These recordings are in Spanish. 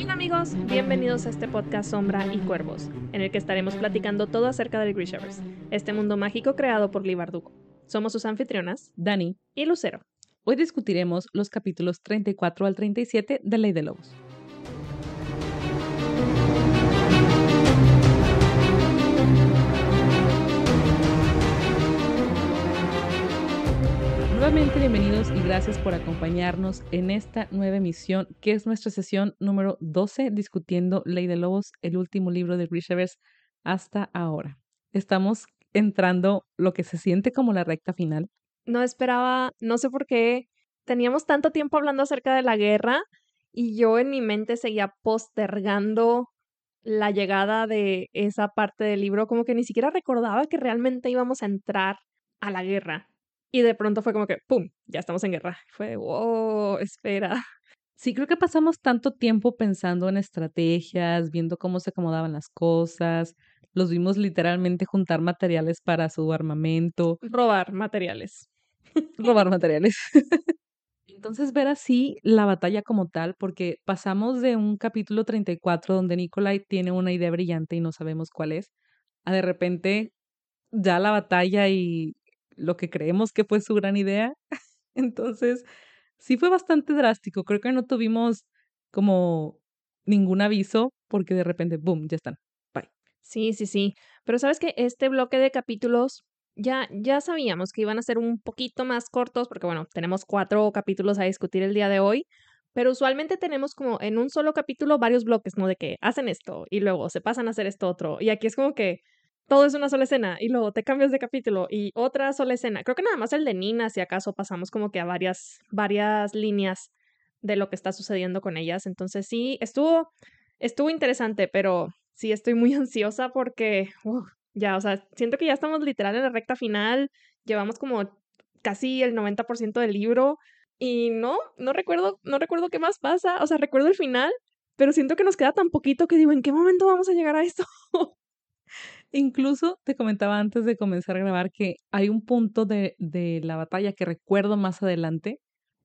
Hola amigos, bienvenidos a este podcast Sombra y Cuervos, en el que estaremos platicando todo acerca del Grishaverse, este mundo mágico creado por Lee Bardugo. Somos sus anfitrionas, Dani, y Lucero. hoy discutiremos los capítulos 34 al 37 de Ley de Lobos. Nuevamente bienvenidos y gracias por acompañarnos en esta nueva emisión, que es nuestra sesión número 12, discutiendo Ley de Lobos, el último libro de Grishaverse hasta ahora. Estamos entrando lo que se siente como la recta final. No esperaba, no sé por qué, teníamos tanto tiempo hablando acerca de la guerra y yo en mi mente seguía postergando la llegada de esa parte del libro, como que ni siquiera recordaba que realmente íbamos a entrar a la guerra. Y de pronto fue como que, ¡pum!, ya estamos en guerra. Fue, wow, espera. Sí, creo que pasamos tanto tiempo pensando en estrategias, viendo cómo se acomodaban las cosas. Los vimos literalmente juntar materiales para su armamento, Robar materiales. robar materiales. Entonces, ver así la batalla como tal, porque pasamos de un capítulo 34 donde Nikolai tiene una idea brillante y no sabemos cuál es, a de repente ya la batalla y lo que creemos que fue su gran idea. Entonces, sí fue bastante drástico. Creo que no tuvimos como ningún aviso porque de repente, boom, ya están. Bye. Sí, sí, sí. Pero sabes que este bloque de capítulos ya, ya sabíamos que iban a ser un poquito más cortos, porque bueno, tenemos cuatro capítulos a discutir el día de hoy. Pero usualmente tenemos como en un solo capítulo varios bloques, ¿no? De que hacen esto y luego se pasan a hacer esto otro. Y aquí es como que todo es una sola escena y luego te cambias de capítulo y otra sola escena. Creo que nada más el de Nina, si acaso pasamos como que a varias, varias líneas de lo que está sucediendo con ellas. Entonces sí, estuvo, estuvo interesante, pero sí estoy muy ansiosa porque ya, o sea, siento que ya estamos literal en la recta final. Llevamos como casi el 90% del libro y no, no recuerdo, no recuerdo qué más pasa. O sea, recuerdo el final, pero siento que nos queda tan poquito que digo, ¿en qué momento vamos a llegar a esto? Incluso te comentaba antes de comenzar a grabar que hay un punto de, de la batalla que recuerdo más adelante,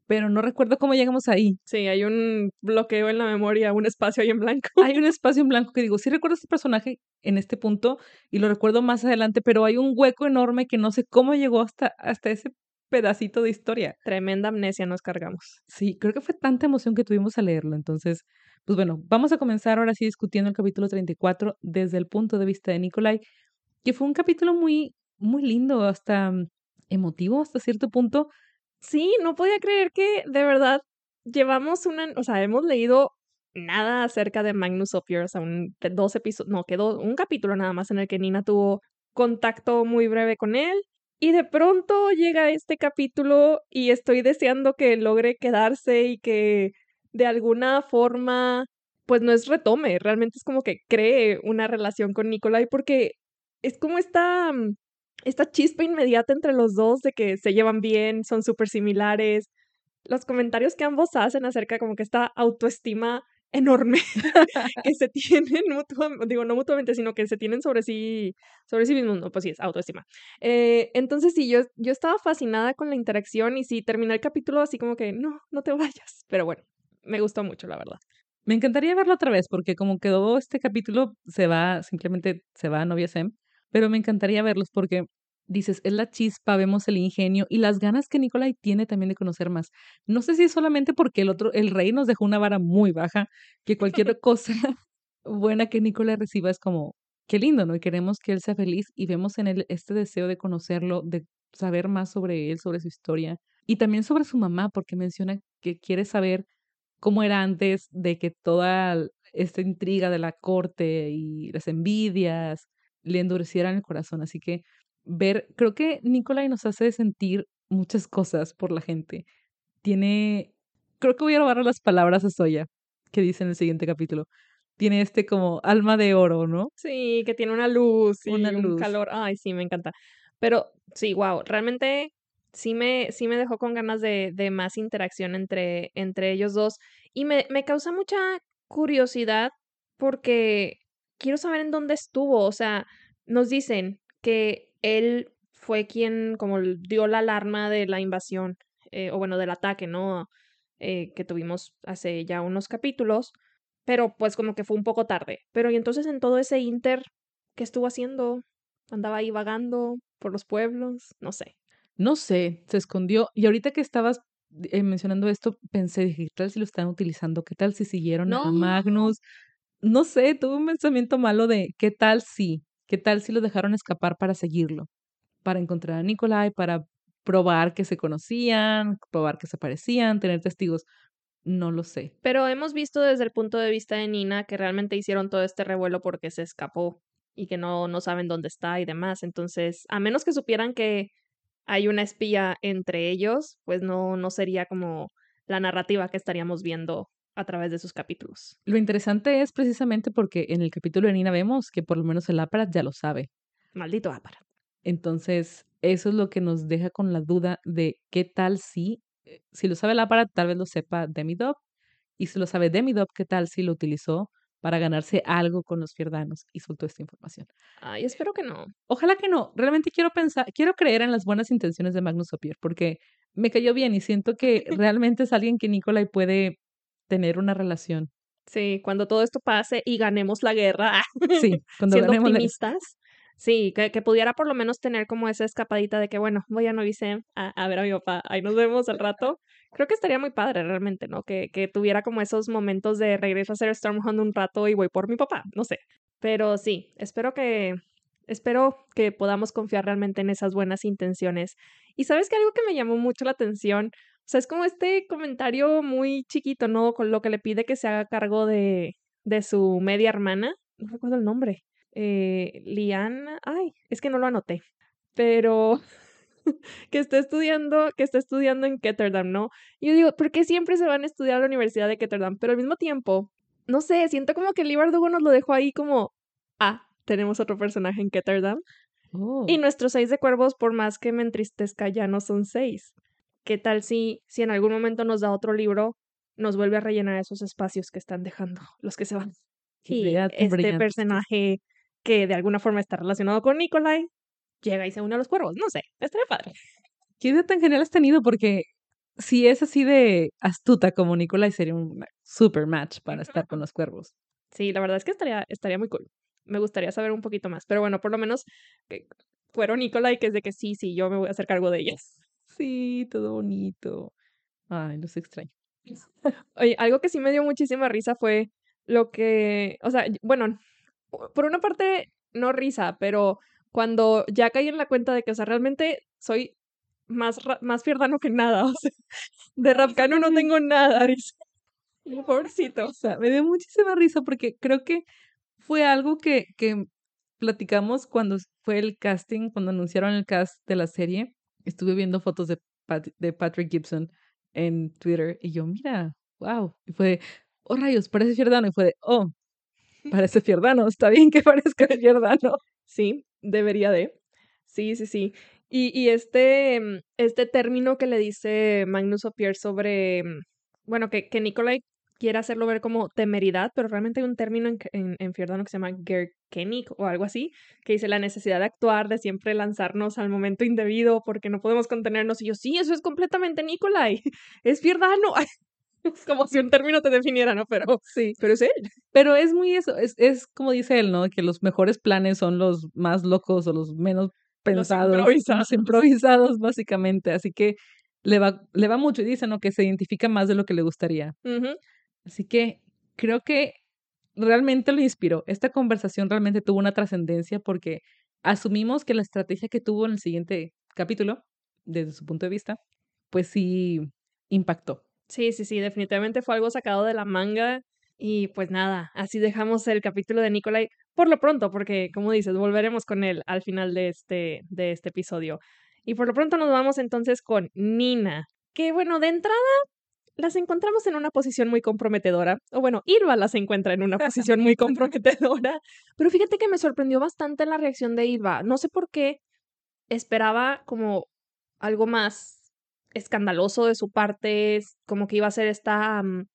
pero no recuerdo cómo llegamos ahí. Sí, hay un bloqueo en la memoria, un espacio ahí en blanco. Hay un espacio en blanco que digo, sí recuerdo este personaje en este punto y lo recuerdo más adelante, pero hay un hueco enorme que no sé cómo llegó hasta, hasta ese pedacito de historia. Tremenda amnesia nos cargamos. Sí, creo que fue tanta emoción que tuvimos a leerlo. Entonces, pues bueno, vamos a comenzar ahora sí discutiendo el capítulo 34 desde el punto de vista de Nikolai, que fue un capítulo muy, muy lindo, hasta mm, emotivo hasta cierto punto. Sí, no podía creer que de verdad llevamos una, o sea, hemos leído nada acerca de Magnus Opier, o sea, un, dos episodios, no, quedó un capítulo nada más en el que Nina tuvo contacto muy breve con él. Y de pronto llega este capítulo y estoy deseando que logre quedarse y que de alguna forma, pues no es retome, realmente es como que cree una relación con Nikolai porque es como esta, mm, esta chispa inmediata entre los dos de que se llevan bien, son súper similares. Los comentarios que ambos hacen acerca como que esta autoestima enorme que se tienen mutuamente, digo, no mutuamente, sino que se tienen sobre sí, sobre sí mismos, no, pues sí, es autoestima. Eh, entonces sí, yo, yo estaba fascinada con la interacción y sí, terminé el capítulo así como que, no, no te vayas, pero bueno, me gustó mucho, la verdad. Me encantaría verlo otra vez porque como quedó este capítulo, se va, simplemente se va a Novia Sem, pero me encantaría verlos porque dices, es la chispa, vemos el ingenio y las ganas que Nikolai tiene también de conocer más. No sé si es solamente porque el otro, el rey nos dejó una vara muy baja, que cualquier cosa buena que Nikolai reciba es como, qué lindo, ¿no? Y queremos que él sea feliz y vemos en él este deseo de conocerlo, de saber más sobre él, sobre su historia y también sobre su mamá, porque menciona que quiere saber cómo era antes de que toda esta intriga de la corte y las envidias le endurecieran el corazón. Así que ver, creo que Nikolai nos hace sentir muchas cosas por la gente. Tiene, creo que voy a robar las palabras a Soya, que dice en el siguiente capítulo. Tiene este como alma de oro, ¿no? Sí, que tiene una luz y Una un luz. calor. Ay, sí, me encanta. Pero sí, wow, realmente sí me, sí me dejó con ganas de, de más interacción entre, entre ellos dos. Y me, me causa mucha curiosidad porque quiero saber en dónde estuvo. O sea, nos dicen que él fue quien como dio la alarma de la invasión eh, o bueno, del ataque, ¿no? Eh, que tuvimos hace ya unos capítulos, pero pues como que fue un poco tarde. Pero y entonces en todo ese inter, ¿qué estuvo haciendo? Andaba ahí vagando por los pueblos, no sé. No sé, se escondió. Y ahorita que estabas eh, mencionando esto, pensé, dije, ¿qué tal si lo están utilizando? ¿Qué tal si siguieron a No. Magnus? No sé, tuve un pensamiento malo de ¿qué tal si? ¿Qué tal si lo dejaron escapar para seguirlo? Para encontrar a Nikolai, para probar que se conocían, probar que se parecían, tener testigos. No lo sé. Pero hemos visto desde el punto de vista de Nina que realmente hicieron todo este revuelo porque se escapó y que no, no saben dónde está y demás. Entonces, a menos que supieran que hay una espía entre ellos, pues no, no sería como la narrativa que estaríamos viendo a través de sus capítulos. Lo interesante es precisamente porque en el capítulo de Nina vemos que por lo menos el Aparat ya lo sabe. Maldito Aparat. Entonces, eso es lo que nos deja con la duda de qué tal si, eh, si lo sabe el Aparat, tal vez lo sepa Demidov, y si lo sabe Demidov, qué tal si lo utilizó para ganarse algo con los fierdanos y soltó esta información. Ay, espero que no. Ojalá que no. Realmente quiero pensar, quiero creer en las buenas intenciones de Magnus Opier, porque me cayó bien y siento que realmente es alguien que Nikolai puede tener una relación. Sí, cuando todo esto pase y ganemos la guerra, Sí, cuando siendo ganemos la- optimistas, sí, que, que pudiera por lo menos tener como esa escapadita de que, bueno, voy a Novicem a, a ver a mi papá, ahí nos vemos al rato. Creo que estaría muy padre realmente, ¿no? Que, que tuviera como esos momentos de regreso a hacer Stormhunt un rato y voy por mi papá, no sé. Pero sí, espero que, espero que podamos confiar realmente en esas buenas intenciones. Y sabes que algo que me llamó mucho la atención, o sea, es como este comentario muy chiquito, ¿no? Con lo que le pide que se haga cargo de, de su media hermana. No recuerdo el nombre. Eh, Liana. Ay, es que no lo anoté. Pero que está estudiando, que está estudiando en Ketterdam, ¿no? Y yo digo, ¿por qué siempre se van a estudiar a la Universidad de Ketterdam? Pero al mismo tiempo, no sé, siento como que Lee Bardugo nos lo dejó ahí como, ah, tenemos otro personaje en Ketterdam. Oh, Y nuestros seis de cuervos, por más que me entristezca, ya no son seis. ¿Qué tal si, si en algún momento nos da otro libro, nos vuelve a rellenar esos espacios que están dejando los que se van? Y este brillante. personaje que de alguna forma está relacionado con Nikolai llega y se une a los cuervos. No sé, estaría padre. ¿Qué idea tan genial has tenido? Porque si es así de astuta como Nikolai, sería un super match para estar con los cuervos. Sí, la verdad es que estaría, estaría muy cool. Me gustaría saber un poquito más. Pero bueno, por lo menos fueron Nikolai, que es de que sí, sí, yo me voy a hacer cargo de ellas. Sí, todo bonito. Ay, los extraño. Oye, algo que sí me dio muchísima risa fue lo que, o sea, bueno, por una parte, no risa, pero cuando ya caí en la cuenta de que, o sea, realmente soy más, más fierdano que nada, o sea, de Rapcano no tengo nada, dice. Pobrecito. O sea, me dio muchísima risa porque creo que fue algo que, que platicamos cuando fue el casting, cuando anunciaron el cast de la serie. Estuve viendo fotos de, Pat- de Patrick Gibson en Twitter y yo, mira, wow. Y fue, oh rayos, parece Fierdano. Y fue de, oh, parece Fierdano, está bien que parezca Fierdano. Sí, debería de. Sí, sí, sí. Y, y este, mm, este término que le dice Magnus Opier sobre, mm, bueno, que, que Nikolai quiere hacerlo ver como temeridad, pero realmente hay un término en, en, en Fiordano que se llama Gerkenik o algo así, que dice la necesidad de actuar, de siempre lanzarnos al momento indebido porque no podemos contenernos. Y yo, sí, eso es completamente Nikolai, es Fiordano. Es como si un término te definiera, ¿no? Pero, Sí, pero es él. pero es muy eso, es, es como dice él, ¿no? Que los mejores planes son los más locos o los menos pensados, los improvisados. improvisados, básicamente. Así que le va, le va mucho y dice, ¿no? Que se identifica más de lo que le gustaría. Ujú. Así que creo que realmente lo inspiró. Esta conversación realmente tuvo una trascendencia porque asumimos que la estrategia que tuvo en el siguiente capítulo, desde su punto de vista, pues sí impactó. Sí, sí, sí, definitivamente fue algo sacado de la manga. Y pues nada, así dejamos el capítulo de Nikolai por lo pronto, porque como dices, volveremos con él al final de este, de este episodio. Y por lo pronto nos vamos entonces con Nina, que bueno, de entrada las encontramos en una posición muy comprometedora. O bueno, Irva las encuentra en una posición muy comprometedora. Pero fíjate que me sorprendió bastante la reacción de Irva. No sé por qué esperaba como algo más escandaloso de su parte, como que iba a ser esta mm,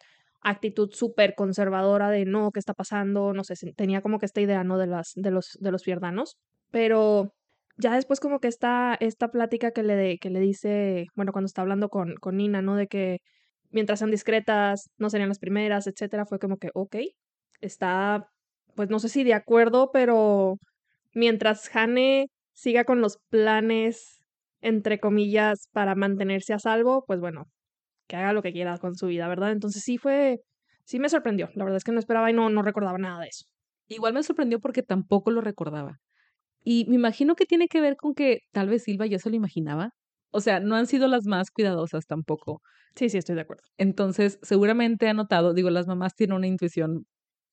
actitud súper conservadora de no, ¿qué está pasando? No sé, tenía como que esta idea, ¿no? De, las, de, los, de los fierdanos. Pero ya después como que está esta plática que le, que le dice, bueno, cuando está hablando con, con Nina, ¿no? De que mientras sean discretas, no serían las primeras, etcétera, fue como que, ok, está, pues no sé si de acuerdo, pero mientras Hane siga con los planes, entre comillas, para mantenerse a salvo, pues bueno, que haga lo que quiera con su vida, ¿verdad? Entonces sí fue, sí me sorprendió. La verdad es que no esperaba y no, no recordaba nada de eso. Igual me sorprendió porque tampoco lo recordaba. Y me imagino que tiene que ver con que tal vez Silva ya se lo imaginaba. O sea, no han sido las más cuidadosas tampoco. Sí, sí, estoy de acuerdo. Entonces, seguramente ha notado, digo, las mamás tienen una intuición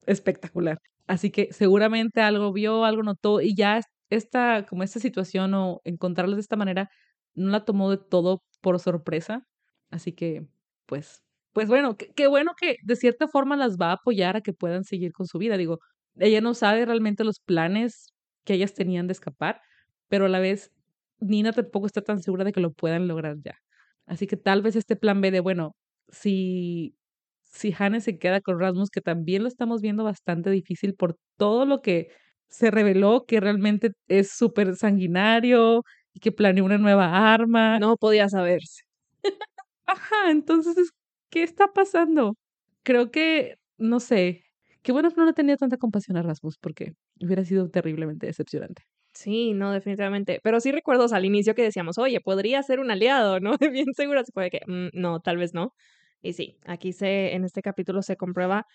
espectacular. Así que seguramente algo vio, algo notó y ya esta, como esta situación o encontrarlos de esta manera, no la tomó de todo por sorpresa. Así que, pues, pues bueno, qué bueno que de cierta forma las va a apoyar a que puedan seguir con su vida. Digo, ella no sabe realmente los planes que ellas tenían de escapar, pero a la vez Nina tampoco está tan segura de que lo puedan lograr ya. Así que tal vez este plan B de, bueno, si, si Hannah se queda con Rasmus, que también lo estamos viendo bastante difícil por todo lo que se reveló que realmente es súper sanguinario y que planeó una nueva arma. No podía saberse. Ajá, entonces, ¿qué está pasando? Creo que, no sé, qué bueno que no le tenía tanta compasión a Rasmus porque hubiera sido terriblemente decepcionante. Sí, no, definitivamente. Pero sí recuerdo al inicio que decíamos, oye, podría ser un aliado, ¿no? Bien segura se puede que, mm, no, tal vez no. Y sí, aquí se, en este capítulo se comprueba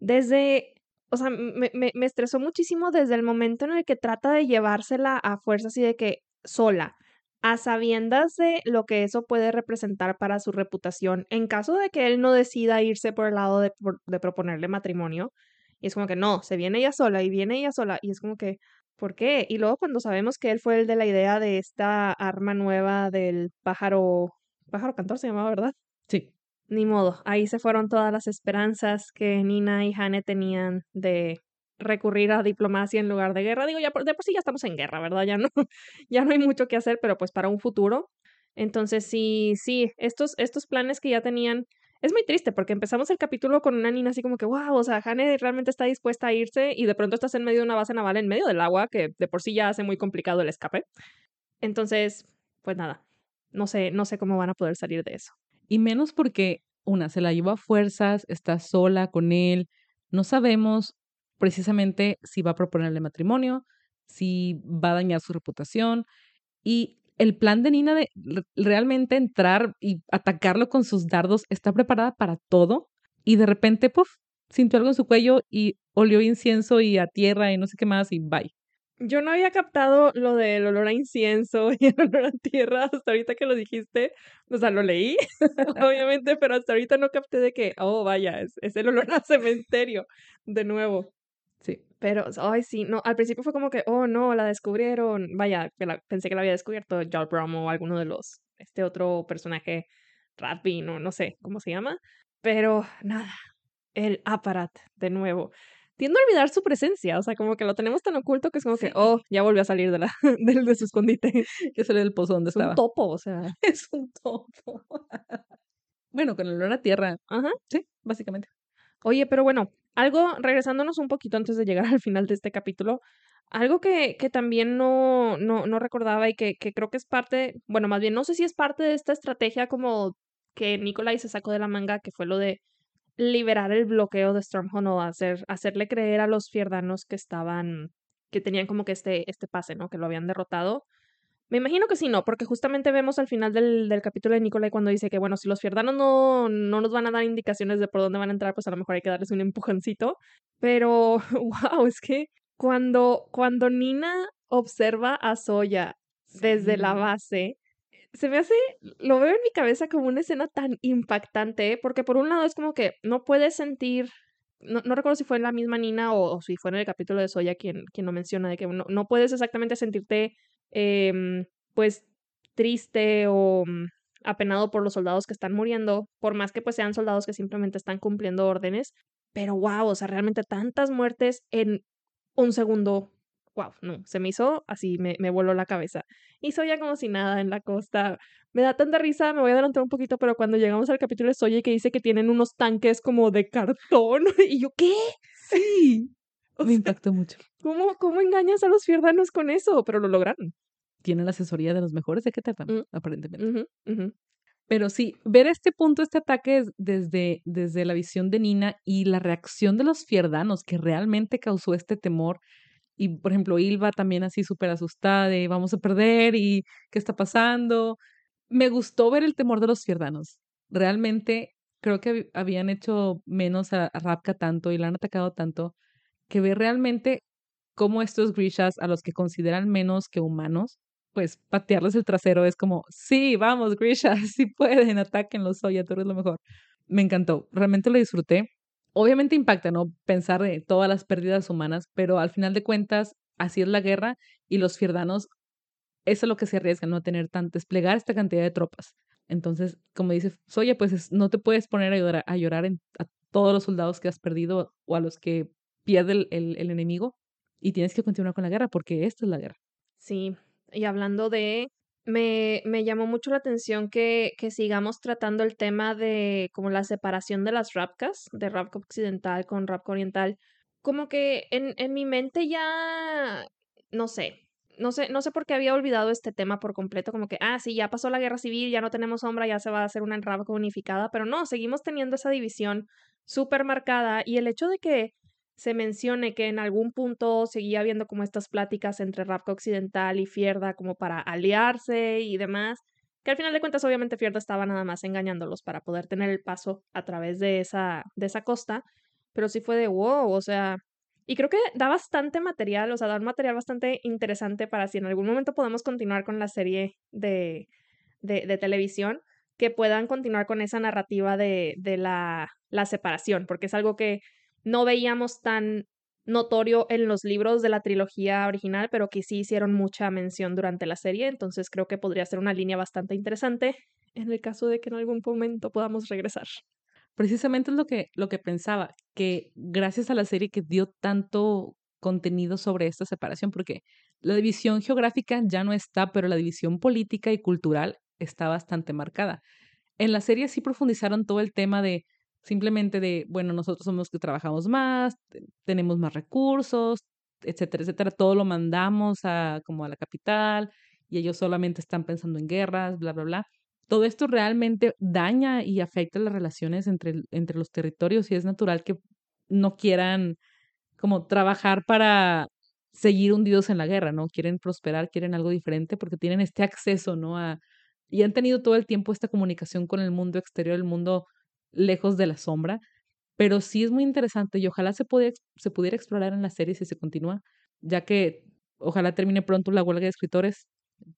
desde, o sea, me, me, me estresó muchísimo desde el momento en el que trata de llevársela a fuerzas y de que sola, a sabiendas de lo que eso puede representar para su reputación, en caso de que él no decida irse por el lado de, de proponerle matrimonio. Y es como que no, se viene ella sola y viene ella sola. Y es como que, ¿Por qué? Y luego cuando sabemos que él fue el de la idea de esta arma nueva del pájaro, pájaro cantor se llamaba, ¿verdad? Sí. Ni modo, ahí se fueron todas las esperanzas que Nina y Hane tenían de recurrir a diplomacia en lugar de guerra. Digo, ya de por sí ya estamos en guerra, ¿verdad? Ya no, ya no hay mucho que hacer, pero pues para un futuro. Entonces sí, sí, estos, estos planes que ya tenían es muy triste porque empezamos el capítulo con una Nina así como que, wow, o sea, Hane realmente está dispuesta a irse y de pronto estás en medio de una base naval en medio del agua que de por sí ya hace muy complicado el escape. Entonces, pues nada, no sé, no sé cómo van a poder salir de eso. Y menos porque, una, se la llevó a fuerzas, está sola con él, no sabemos precisamente si va a proponerle matrimonio, si va a dañar su reputación y el plan de Nina de realmente entrar y atacarlo con sus dardos está preparada para todo y de repente, puff, sintió algo en su cuello y olió incienso y a tierra y no sé qué más y bye. Yo no había captado lo del olor a incienso y el olor a tierra hasta ahorita que lo dijiste. O sea, lo leí, obviamente, pero hasta ahorita no capté de que, oh, vaya, es, es el olor a cementerio de nuevo. Sí. Pero, ay, sí, no, al principio fue como que, oh, no, la descubrieron. Vaya, pensé que la había descubierto Jarl Brom o alguno de los, este otro personaje, Radby, no, no sé cómo se llama. Pero, nada, el aparat, de nuevo. Tiendo a olvidar su presencia, o sea, como que lo tenemos tan oculto que es como que, oh, ya volvió a salir de, la, de, de su escondite. Que sale del pozo donde es estaba. un topo, o sea. Es un topo. bueno, con el olor a tierra. Ajá. Sí, básicamente. Oye, pero bueno, algo, regresándonos un poquito antes de llegar al final de este capítulo, algo que, que también no, no, no recordaba y que, que, creo que es parte, bueno, más bien no sé si es parte de esta estrategia como que Nikolai se sacó de la manga, que fue lo de liberar el bloqueo de Stormhold o hacer, hacerle creer a los fierdanos que estaban, que tenían como que este, este pase, ¿no? Que lo habían derrotado. Me imagino que sí, no, porque justamente vemos al final del, del capítulo de Nicolai cuando dice que, bueno, si los fierdanos no, no nos van a dar indicaciones de por dónde van a entrar, pues a lo mejor hay que darles un empujoncito. Pero, wow, es que cuando, cuando Nina observa a Soya desde la base, se me hace, lo veo en mi cabeza como una escena tan impactante, porque por un lado es como que no puedes sentir, no, no recuerdo si fue en la misma Nina o, o, si fue en el capítulo de Soya quien, quien lo menciona, de que no, no puedes exactamente sentirte eh, pues triste o mm, apenado por los soldados que están muriendo, por más que pues sean soldados que simplemente están cumpliendo órdenes, pero wow, o sea, realmente tantas muertes en un segundo, wow, no, se me hizo así, me, me voló la cabeza. Y Soya como si nada en la costa. Me da tanta risa, me voy a adelantar un poquito, pero cuando llegamos al capítulo de Soya que dice que tienen unos tanques como de cartón, y yo, ¿qué? Sí. me impactó mucho. ¿Cómo, ¿Cómo engañas a los fierdanos con eso? Pero lo lograron. tienen la asesoría de los mejores de Keter Mm. aparentemente. Pero sí, ver este punto, este ataque es desde, desde la visión de Nina y la reacción de los fierdanos que realmente causó este temor. Y, por ejemplo, Ilva también así súper asustada de vamos a perder y qué está pasando. Me gustó ver el temor de los fierdanos. Realmente creo que hab- habían hecho menos a, a Rapka tanto y la han atacado tanto que ver realmente cómo estos Grishas, a los que consideran menos que humanos, pues patearles el trasero es como, sí, vamos, Grisha, sí pueden, atáquenlos, Soya, tú eres lo mejor. Me encantó, realmente lo disfruté. Obviamente impacta, ¿no? Pensar de todas las pérdidas humanas, pero al final de cuentas, así es la guerra y los fierdanos, eso es lo que se arriesgan, ¿no? Tener tan, desplegar esta cantidad de tropas. Entonces, como dice Soya, pues es- no te puedes poner a llorar, a, llorar en, a todos los soldados que has perdido o a los que pierde el, el- enemigo y tienes que continuar con la guerra porque esta es la guerra. Sí, y hablando de, me, me llamó mucho la atención que, que sigamos tratando el tema de como la separación de las Rapkas, de Rapka occidental con Rapka oriental. Como que en, en mi mente ya, no sé, no sé, no sé por qué había olvidado este tema por completo, como que, ah, sí, ya pasó la guerra civil, ya no tenemos sombra, ya se va a hacer una Rapka unificada, pero no, seguimos teniendo esa división súper marcada y el hecho de que se mencione que en algún punto seguía habiendo como estas pláticas entre Rapka Occidental y Fierda como para aliarse y demás, que al final de cuentas obviamente Fierda estaba nada más engañándolos para poder tener el paso a través de esa, de esa costa, pero sí fue de wow, o sea, y creo que da bastante material, o sea, da un material bastante interesante para si en algún momento podemos continuar con la serie de, de, de televisión, que puedan continuar con esa narrativa de, de la, la separación, porque es algo que no veíamos tan notorio en los libros de la trilogía original, pero que sí hicieron mucha mención durante la serie, entonces creo que podría ser una línea bastante interesante en el caso de que en algún momento podamos regresar. Precisamente es lo que, lo que pensaba, que gracias a la serie que dio tanto contenido sobre esta separación, porque la división geográfica ya no está, pero la división política y cultural está bastante marcada. En la serie sí profundizaron todo el tema de simplemente de, bueno, nosotros somos los que trabajamos más, te- tenemos más recursos, etcétera, etcétera, todo lo mandamos a como a la capital y ellos solamente están pensando en guerras, bla, bla, bla. Todo esto realmente daña y afecta las relaciones entre, entre los territorios y es natural que no quieran como trabajar para seguir hundidos en la guerra, ¿no? Quieren prosperar, quieren algo diferente porque tienen este acceso, ¿no? A, y han tenido todo el tiempo esta comunicación con el mundo exterior, el mundo lejos de la sombra, pero sí es muy interesante y ojalá se, pudiera, se pudiera explorar en la serie si se continúa, ya que ojalá termine pronto la huelga de escritores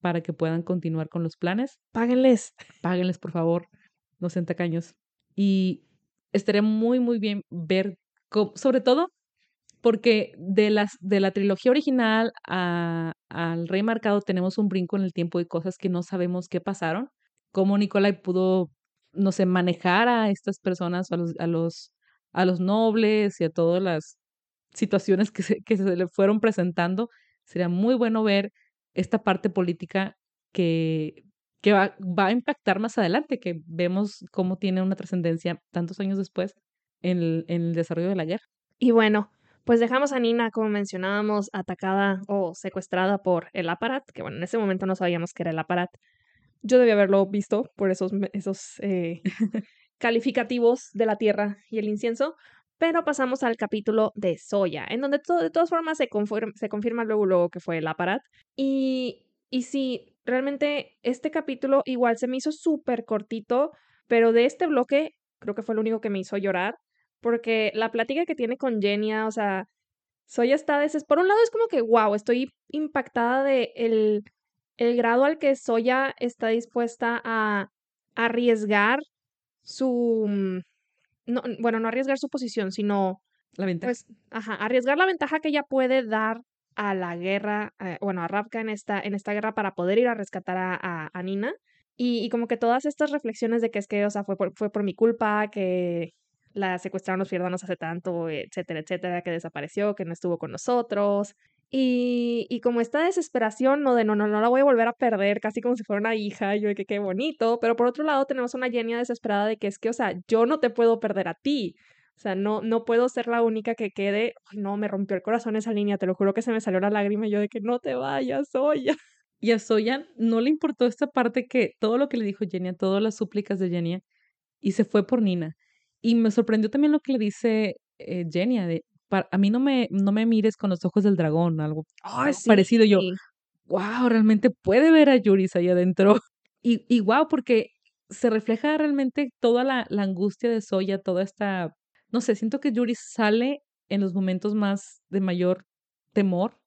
para que puedan continuar con los planes. Páguenles. Páguenles, por favor, no sean tacaños. Y estaría muy, muy bien ver, cómo- sobre todo porque de, las, de la trilogía original a, al Rey Marcado tenemos un brinco en el tiempo de cosas que no sabemos qué pasaron. Cómo Nicolai pudo, no sé, manejar a estas personas, a los, a los, a los nobles y a todas las situaciones que se, que se le fueron presentando. Sería muy bueno ver esta parte política que, que va, va a impactar más adelante, que vemos cómo tiene una trascendencia tantos años después en el, en el desarrollo de la guerra. Y bueno, pues dejamos a Nina, como mencionábamos, atacada o secuestrada por el aparat, que bueno, en ese momento no sabíamos que era el aparat. Yo debía haberlo visto por esos, esos eh, calificativos de la tierra y el incienso, pero pasamos al capítulo de Soya, en donde to- de todas formas se, confirma, se confirma luego, luego que fue el aparat. Y, y sí, realmente este capítulo igual se me hizo súper cortito, pero de este bloque creo que fue el único que me hizo llorar, porque la plática que tiene con Genia, o sea, Soya está deses... Por un lado es como que, wow, estoy impactada de el, el grado al que Soya está dispuesta a arriesgar su... No, bueno, no arriesgar su posición, sino La ventaja. pues, ajá, arriesgar la ventaja que ella puede dar a la guerra, eh, bueno, a Ravka en esta, en esta guerra para poder ir a rescatar a, a, a Nina. Y, y como que todas estas reflexiones de que es que, o sea, fue por, fue por mi culpa, que la secuestraron los fierdanos hace tanto, etcétera, etcétera, que desapareció, que no estuvo con nosotros. Y, y como esta desesperación, no de no, no, no la voy a volver a perder, casi como si fuera una hija, yo de que qué bonito, pero por otro lado tenemos una Genia desesperada de que es que, o sea, yo no te puedo perder a ti, o sea, no, no puedo ser la única que quede. No, me rompió el corazón esa línea, te lo juro que se me salió la lágrima yo de que no te vayas, oye. Y a Soya no le importó esta parte que todo lo que le dijo Jenny, todas las súplicas de Jenny, y se fue por Nina. Y me sorprendió también lo que le dice eh, de, a mí no me, no me mires con los ojos del dragón, algo parecido. Yo, wow, realmente puede ver a Yuris ahí adentro. Y, y wow, porque se refleja realmente toda la, la angustia de Soya, toda esta, no sé, siento que Yuris sale en los momentos más de mayor temor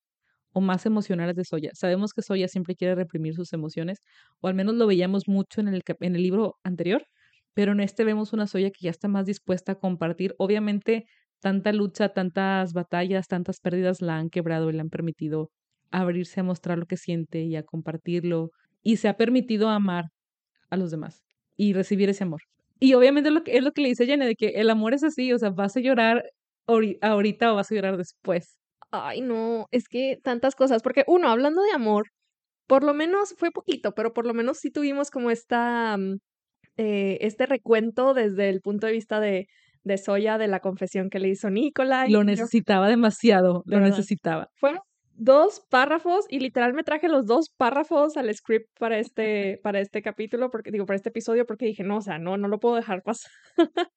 o más emocionales de Soya. Sabemos que Soya siempre quiere reprimir sus emociones, o al menos lo veíamos mucho en el, en el libro anterior, pero en este vemos una Soya que ya está más dispuesta a compartir. Obviamente, tanta lucha, tantas batallas, tantas pérdidas la han quebrado y le han permitido abrirse a mostrar lo que siente y a compartirlo, y se ha permitido amar a los demás y recibir ese amor. Y obviamente lo que, es lo que le dice Jenny, de que el amor es así, o sea, vas a llorar ahorita o vas a llorar después. Ay, no, es que tantas cosas, porque uno, hablando de amor, por lo menos fue poquito, pero por lo menos sí tuvimos como esta, mm, eh, este recuento desde el punto de vista de, de Soya, de la confesión que le hizo Nicolai. Lo necesitaba demasiado, lo necesitaba. Fueron dos párrafos y literal me traje los dos párrafos al script para este, para este capítulo, porque digo, para este episodio, porque dije, no, o sea, no, no lo puedo dejar pasar.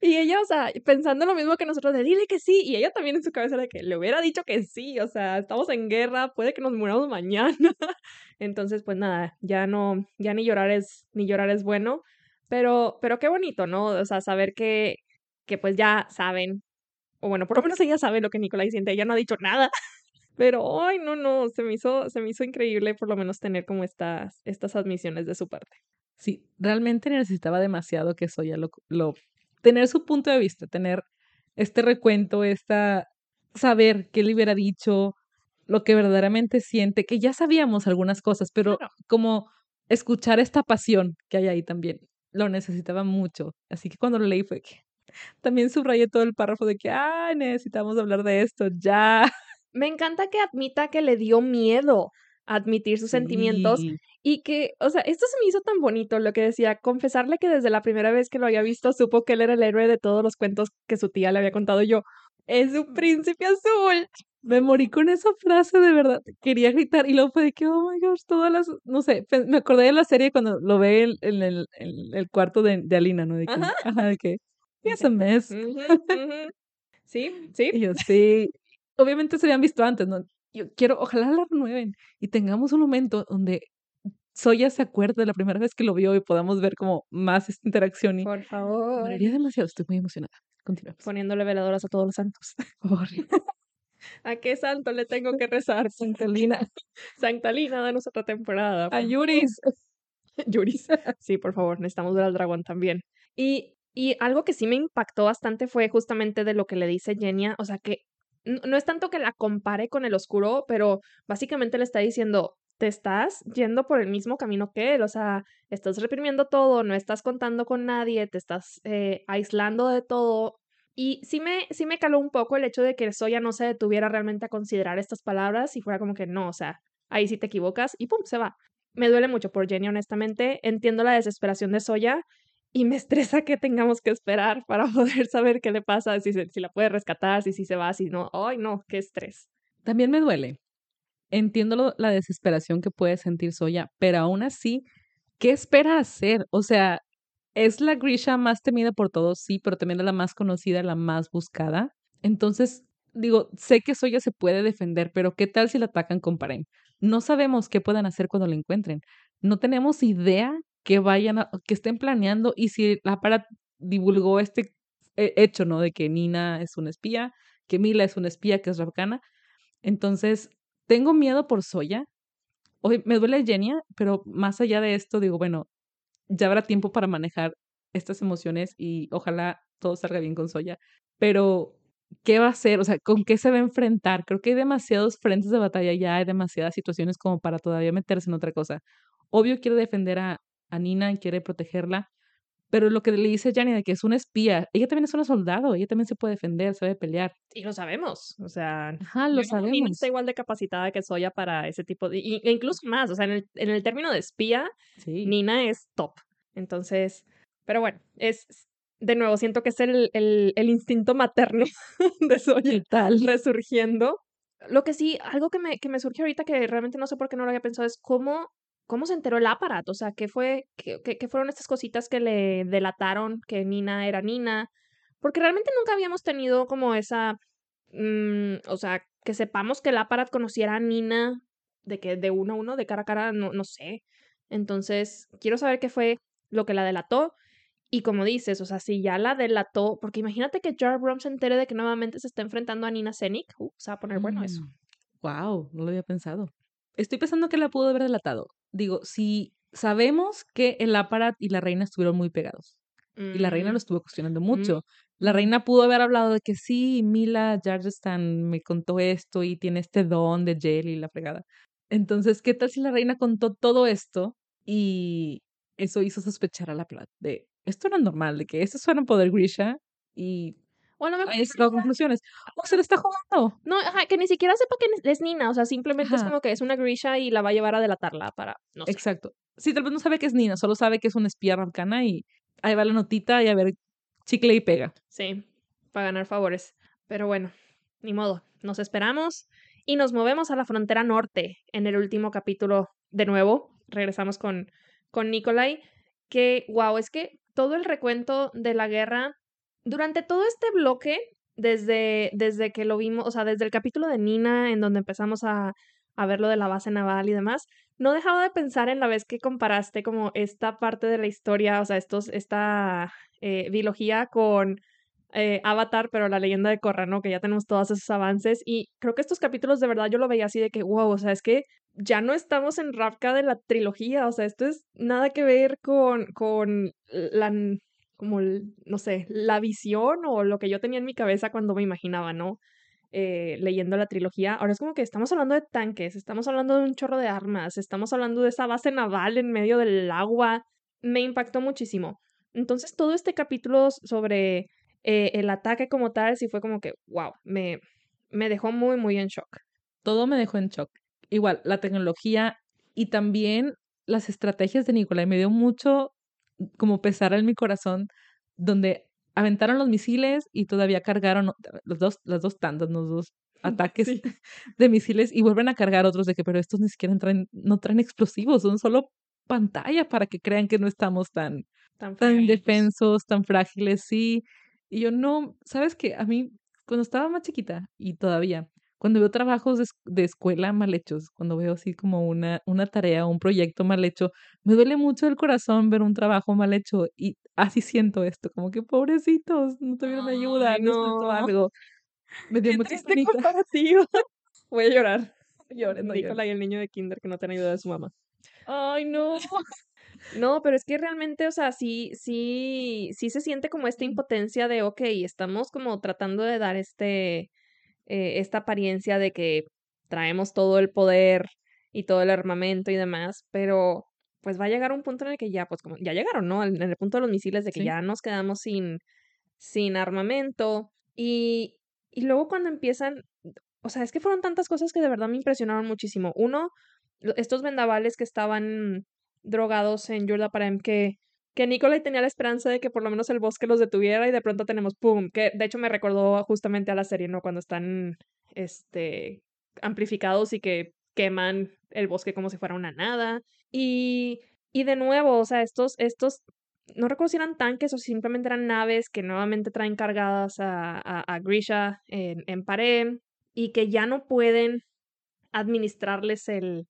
y ella, o sea, pensando lo mismo que nosotros, de dile que sí, y ella también en su cabeza de que le hubiera dicho que sí, o sea, estamos en guerra, puede que nos muramos mañana. Entonces, pues nada, ya no, ya ni llorar es, ni llorar es bueno, pero, pero qué bonito, ¿no? O sea, saber que, que pues ya saben, o bueno, por lo menos ella sabe lo que Nicolai siente, ella no ha dicho nada. Pero, ay, no, no, se me hizo, se me hizo increíble por lo menos tener como estas, estas admisiones de su parte. Sí, realmente necesitaba demasiado que Soya lo, lo, tener su punto de vista, tener este recuento, esta, saber qué le hubiera dicho, lo que verdaderamente siente, que ya sabíamos algunas cosas, pero como escuchar esta pasión que hay ahí también, lo necesitaba mucho. Así que cuando lo leí fue que también subrayé todo el párrafo de que, ay, necesitamos hablar de esto, ya. Me encanta que admita que le dio miedo admitir sus sentimientos y que, o sea, esto se me hizo tan bonito lo que decía, confesarle que desde la primera vez que lo había visto supo que él era el héroe de todos los cuentos que su tía le había contado yo. Es un príncipe azul. Me morí con esa frase de verdad. Quería gritar y luego fue de que, oh my gosh, todas las, no sé, me acordé de la serie cuando lo ve en, el, el, cuarto de, de, Alina, ¿no? De que, ajá, de que, es un mes. Sí, sí. Y yo, sí obviamente se habían visto antes, ¿no? Yo quiero, ojalá la renueven y tengamos un momento donde Soya se acuerde de la primera vez que lo vio y podamos ver como más esta interacción. Y Por favor. Me demasiado, estoy muy emocionada. Continuamos. Poniéndole veladoras a todos los santos. ¿A qué santo le tengo que rezar? Santalina. Santalina, danos otra temporada. A Yuris. Yuris. Sí, por favor, necesitamos ver al dragón también. Y, y algo que sí me impactó bastante fue justamente de lo que le dice Genia, o sea, que no es tanto que la compare con el oscuro, pero básicamente le está diciendo, te estás yendo por el mismo camino que él, o sea, estás reprimiendo todo, no estás contando con nadie, te estás eh, aislando de todo. Y sí me, sí me caló un poco el hecho de que Soya no se detuviera realmente a considerar estas palabras y fuera como que no, o sea, ahí sí te equivocas y pum, se va. Me duele mucho por Jenny, honestamente. Entiendo la desesperación de Soya y me estresa que tengamos que esperar para poder saber qué le pasa, si, si la puede rescatar, si, si se va, si no. Ay, no, qué estrés. También me duele. Entiendo la desesperación que puede sentir Soya, pero aún así, ¿qué espera hacer? O sea, es la Grisha más temida por todos, sí, pero también es la más conocida, la más buscada. Entonces, digo, sé que Soya se puede defender, pero ¿qué tal si la atacan con Parem? No sabemos qué puedan hacer cuando la encuentren. No tenemos idea que vayan a, que estén planeando y si la para divulgó este hecho, ¿no? De que Nina es una espía, que Mila es una espía, que es Rabkana. Entonces, tengo miedo por Soya. Hoy me duele Genia, pero más allá de esto, digo, bueno, ya habrá tiempo para manejar estas emociones y ojalá todo salga bien con Soya. Pero, ¿qué va a hacer? O sea, ¿con qué se va a enfrentar? Creo que hay demasiados frentes de batalla ya, hay demasiadas situaciones como para todavía meterse en otra cosa. Obvio quiere defender a, a Nina y quiere protegerla. Pero lo que le dice Jani de que es una espía, ella también es una soldado, ella también se puede defender, puede pelear. Y lo sabemos, o sea, Ajá, lo sabemos. Nina está igual de capacitada que Soya para ese tipo de, e incluso más, o sea, en el, en el término de espía, Nina es top. Entonces, pero bueno, es, de nuevo, siento que es el, el, el instinto materno de Soya tal. resurgiendo. Lo que sí, algo que me, que me surge ahorita que realmente no sé por qué no lo había pensado es cómo, cómo se enteró el aparato. O sea, ¿qué, fue, qué, fueron estas cositas que le delataron que Nina era Nina? Porque realmente nunca habíamos tenido como esa, mm, o sea, que sepamos que el aparato conociera a Nina de que de uno a uno, de cara a cara, no, no sé. Entonces, quiero saber qué fue lo que la delató. Y como dices, o sea, si ya la delató, porque imagínate que Jar Brom se entere de que nuevamente se está enfrentando a Nina Zenik, uh, se va a poner bueno eso. Wow, mm, no lo había pensado. Estoy pensando que la pudo haber delatado. Digo, si sabemos que el aparato y la reina estuvieron muy pegados. Y la reina lo estuvo cuestionando mucho. La reina pudo haber hablado de que sí, Mila Jargestan me contó esto y tiene este don de Jelly y la fregada. Entonces, ¿qué tal si la reina contó todo esto y eso hizo sospechar a la plata de esto era normal, de que esto suena poder Grisha y bueno, me ahí sacó conclusiones. O se lo está jugando. No, ajá, que ni siquiera sepa que es Nina, o sea, simplemente es como que es una Grisha y la va a llevar a delatarla para, no sé. Exacto. Sí, tal vez no sabe que es Nina, solo sabe que es una espía arcana y ahí va la notita y a ver, chicle y pega. Sí, para ganar favores. Pero bueno, ni modo, nos esperamos y nos movemos a la frontera norte en el último capítulo de nuevo. Regresamos con, con Nikolai, que, wow, es que todo el recuento de la guerra, durante todo este bloque, desde, desde que lo vimos, o sea, desde el capítulo de Nina, en donde empezamos a, a ver lo de la base naval y demás, no dejaba de pensar en la vez que comparaste como esta parte de la historia, o sea, estos, esta eh, biología con eh, Avatar, pero la leyenda de Korra, ¿no? Que ya tenemos todos esos avances y creo que estos capítulos de verdad yo lo veía así de que, wow, o sea, es que ya no estamos en Ravka de la trilogía, o sea, esto es nada que ver con, con la, como, no sé, la visión o lo que yo tenía en mi cabeza cuando me imaginaba, ¿no? Eh, leyendo la trilogía. Ahora es como que estamos hablando de tanques, estamos hablando de un chorro de armas, estamos hablando de esa base naval en medio del agua. Me impactó muchísimo. Entonces, todo este capítulo sobre eh, el ataque como tal, sí fue como que, wow, me, me dejó muy, muy en shock. Todo me dejó en shock. Igual, la tecnología y también las estrategias de Nicolai me dio mucho como pesar en mi corazón, donde aventaron los misiles y todavía cargaron los dos, las dos tandas, los dos ataques de misiles y vuelven a cargar otros de que, pero estos ni siquiera traen, no traen explosivos, son solo pantalla para que crean que no estamos tan, tan, tan indefensos, tan frágiles, sí. Y yo no, sabes que a mí, cuando estaba más chiquita y todavía, cuando veo trabajos de, escuela mal hechos, cuando veo así como una, una tarea, un proyecto mal hecho, me duele mucho el corazón ver un trabajo mal hecho y así siento esto, como que pobrecitos, no tuvieron ayuda, no, no algo. Me dio mucha triste comparativo. Voy a llorar. Lloren, no, Nicolai, el niño de kinder que no tiene ayuda de su mamá. Ay, no. No, pero es que realmente, o sea, sí, sí, sí se siente como esta impotencia de, ok, estamos como tratando de dar este, eh, esta apariencia de que traemos todo el poder y todo el armamento y demás, pero pues va a llegar un punto en el que ya, pues como, ya llegaron, ¿no? En el punto de los misiles, de que ya nos quedamos sin, sin armamento. Y, y luego cuando empiezan, o sea, es que fueron tantas cosas que de verdad me impresionaron muchísimo. Uno, estos vendavales que estaban drogados en Yurda Parem que, que Nicolai tenía la esperanza de que por lo menos el bosque los detuviera y de pronto tenemos ¡pum! Que de hecho me recordó justamente a la serie, ¿no? Cuando están este, amplificados y que queman el bosque como si fuera una nada. Y, y de nuevo, o sea, estos, estos, no recuerdo si eran tanques o simplemente eran naves que nuevamente traen cargadas a, a, Grisha en, en Parem y que ya no pueden administrarles el,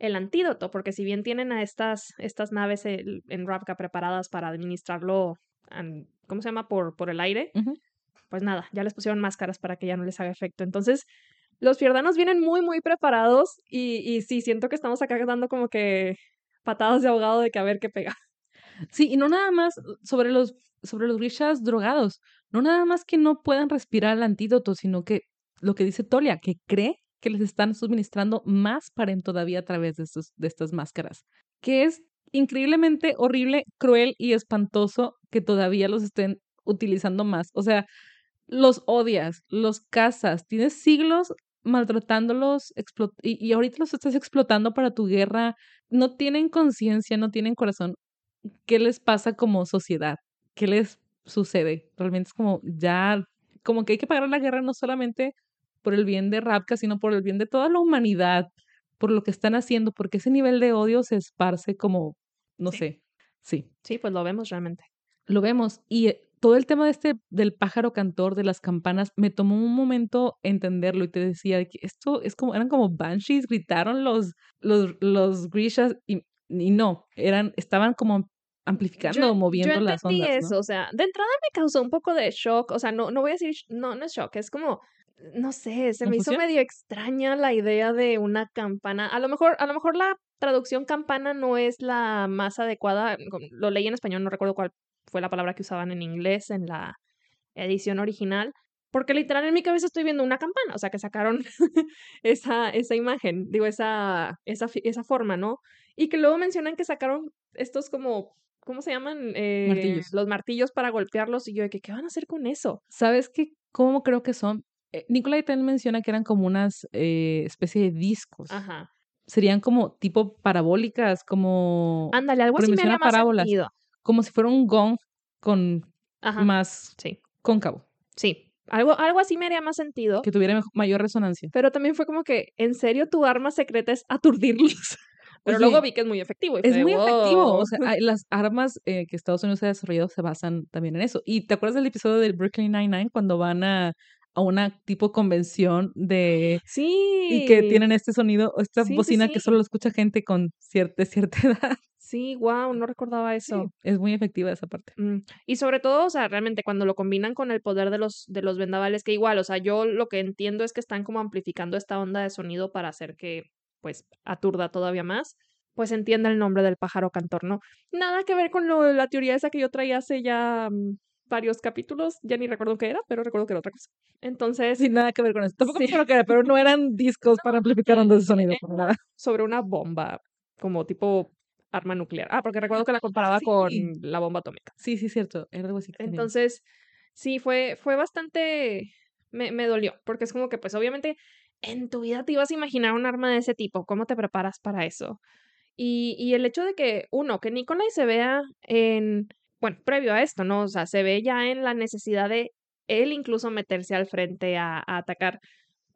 el antídoto, porque si bien tienen a estas, estas naves en Ravka preparadas para administrarlo, ¿cómo se llama? Por, por el aire, pues nada, ya les pusieron máscaras para que ya no les haga efecto. Entonces, los fiordanos vienen muy, muy preparados y, y sí, siento que estamos acá dando como que patadas de ahogado de que a ver qué pega. Sí, y no nada más sobre los, sobre los grishas drogados, no nada más que no puedan respirar el antídoto, sino que lo que dice Tolia, que cree que les están suministrando más paren todavía a través de, estos, de estas máscaras, que es increíblemente horrible, cruel y espantoso que todavía los estén utilizando más. O sea, los odias, los cazas, tienes siglos maltratándolos y, y ahorita los estás explotando para tu guerra, no tienen conciencia, no tienen corazón. ¿Qué les pasa como sociedad? ¿Qué les sucede? Realmente es como ya, como que hay que pagar la guerra no solamente por el bien de Rapka, sino por el bien de toda la humanidad, por lo que están haciendo, porque ese nivel de odio se esparce como, no Sí. sé, sí, Sí, pues lo vemos realmente. lo vemos. Y eh, todo el tema de este, del pájaro cantor, de las campanas, me tomó un momento entenderlo y te decía que esto es como, eran como banshees, gritaron los, los, los grishas y, y no, eran, estaban como amplificando, Yo- moviendo yo las ondas. eso, o sea, de entrada me causó un poco de shock, o sea, no, no voy a decir, no, no es shock, es como, no sé, se me hizo medio extraña la idea de una campana. A lo mejor, a lo mejor la traducción campana no es la más adecuada, lo leí en español, no recuerdo cuál fue la palabra que usaban en inglés en la edición original, porque literal en mi cabeza estoy viendo una campana, o sea, que sacaron esa, esa imagen, digo, esa, esa, esa forma, ¿no? Y que luego mencionan que sacaron estos como, ¿cómo se llaman? Eh, Martillos. Los martillos para golpearlos y yo de que, ¿qué van a hacer con eso? ¿Sabes qué? ¿Cómo creo que son? Eh, Nicolai también menciona que eran como unas eh, especie de discos. Ajá. Serían como tipo parabólicas, como, Ándale, algo así me haría más parábolas. sentido. como si fuera un gong con Ajá. más Sí, cóncavo, sí. Algo, algo así me haría más sentido. que tuviera mayor resonancia. Pero también fue como que, ¿en serio tu arma secreta es aturdirlos? Pero Oye, luego vi que es muy efectivo. y Es fue, muy efectivo. O sea, hay- las armas eh, que Estados Unidos ha desarrollado se basan también en eso. ¿Y te acuerdas del episodio del Brooklyn Nine-Nine cuando van a, a una tipo convención de Sí. y que tienen este sonido, esta Sí, sí, bocina que solo lo escucha gente con cierta, cierta edad? Sí, wow, no recordaba eso. Sí, es muy efectiva esa parte. Mm, Y sobre todo, o sea, realmente cuando lo combinan con el poder de los, de los vendavales, que igual, o sea, yo lo que entiendo es que están como amplificando esta onda de sonido para hacer que, pues, aturda todavía más, pues entienda el nombre del pájaro cantor, ¿no? Nada que ver con lo, la teoría esa que yo traía hace ya mm, varios capítulos, ya ni recuerdo qué era, pero recuerdo que era otra cosa. Entonces, Sin nada que ver con eso. Tampoco Sí. me acuerdo qué era, pero no eran discos para amplificar ondas de sonido, por nada. sobre una bomba, como tipo arma nuclear. Ah, porque recuerdo que la comparaba Sí. con la bomba atómica. Sí, sí, cierto. Era algo así. que. Entonces, sí, fue, fue bastante, me, me dolió, porque es como que, pues obviamente, en tu vida te ibas a imaginar un arma de ese tipo, ¿cómo te preparas para eso? Y, y el hecho de que, uno, que Nikolai se vea en, bueno, previo a esto, ¿no? O sea, se ve ya en la necesidad de él incluso meterse al frente a, atacar.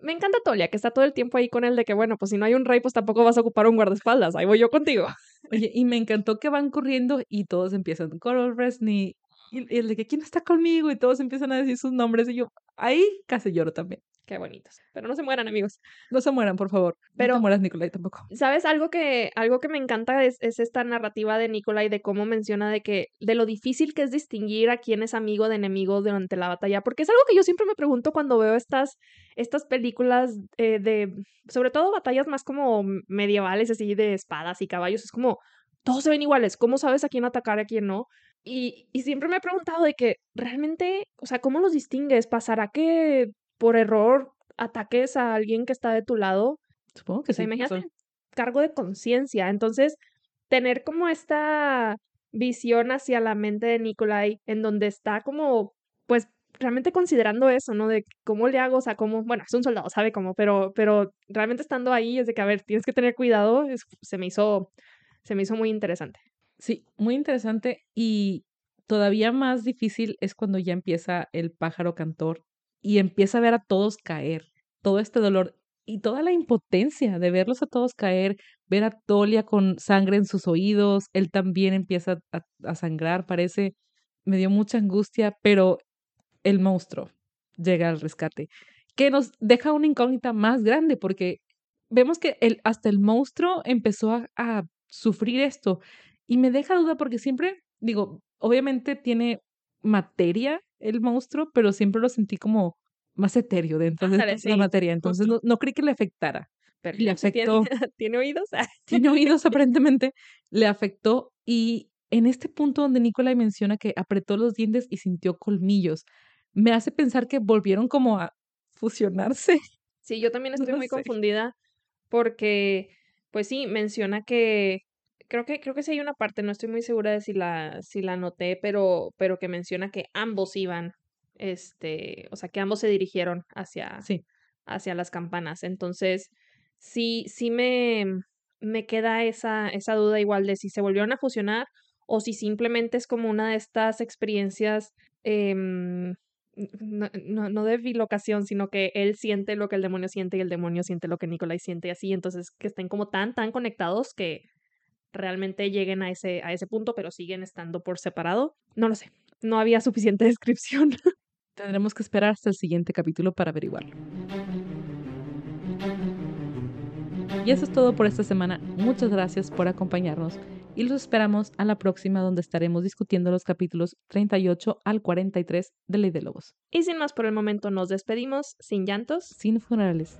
Me encanta Tolia, que está todo el tiempo ahí con él de que, bueno, pues si no hay un rey, pues tampoco vas a ocupar un guardaespaldas, ahí voy yo contigo. Y me encantó que van corriendo y todos empiezan, Coral Resney, y, y el de que quién está conmigo, y todos empiezan a decir sus nombres, y yo, ahí casi lloro también. Qué bonitos. Pero no se mueran, amigos. No se mueran, por favor. no Pero- te mueras, Nicolai, tampoco. ¿Sabes? Algo que, algo que me encanta es, es esta narrativa de Nicolai de cómo menciona de que, de lo difícil que es distinguir a quién es amigo de enemigo durante la batalla. Porque es algo que yo siempre me pregunto cuando veo estas, estas películas eh, de, sobre todo batallas más como medievales, así de espadas y caballos. Es como, todos se ven iguales. ¿Cómo sabes a quién atacar y a quién no? Y, y siempre me he preguntado de que realmente, o sea, ¿cómo los distingues? ¿Pasará que por error ataques a alguien que está de tu lado? Supongo que O sea, sí. imagínate, cargo de conciencia. Entonces, tener como esta visión hacia la mente de Nikolai, en donde está como, pues, realmente considerando eso, ¿no? De cómo le hago, o sea, cómo, bueno, es un soldado, sabe cómo, pero, pero realmente estando ahí es de que, a ver, tienes que tener cuidado, es- se me hizo, se me hizo muy interesante. Sí, muy interesante y todavía más difícil es cuando ya empieza el pájaro cantor y empieza a ver a todos caer, todo este dolor y toda la impotencia de verlos a todos caer, ver a Tolia con sangre en sus oídos, él también empieza a, sangrar, parece, me dio mucha angustia, pero el monstruo llega al rescate, que nos deja una incógnita más grande porque vemos que el, hasta el monstruo empezó a sufrir esto y me deja duda porque siempre, digo, obviamente tiene materia el monstruo, pero siempre lo sentí como más etéreo dentro de la materia. Entonces no, no creí que le afectara. Pero Le ¿sí ¿tiene, afectó. ¿tiene oídos? Tiene oídos aparentemente, le afectó y en este punto donde Nicolai menciona que apretó los dientes y sintió colmillos, me hace pensar que volvieron como a fusionarse. Sí, yo también estoy No muy sé. confundida porque, pues sí, menciona que creo que creo que sí hay una parte, no estoy muy segura de si la si la noté, pero pero que menciona que ambos iban, este, o sea, que ambos se dirigieron hacia Sí, hacia las campanas. Entonces, sí sí me me queda esa esa duda igual de si se volvieron a fusionar o si simplemente es como una de estas experiencias em, no, no, no de bilocación, sino que él siente lo que el demonio siente y el demonio siente lo que Nikolai siente y así, entonces que estén como tan, tan conectados que realmente lleguen a ese, a ese punto, pero siguen estando por separado. No lo sé, no había suficiente descripción. Tendremos que esperar hasta el siguiente capítulo para averiguarlo. Y eso es todo por esta semana. Muchas gracias por acompañarnos y los esperamos a la próxima donde estaremos discutiendo los capítulos 38 al 43 de Ley de Lobos. Y sin más por el momento nos despedimos, sin llantos, sin funerales.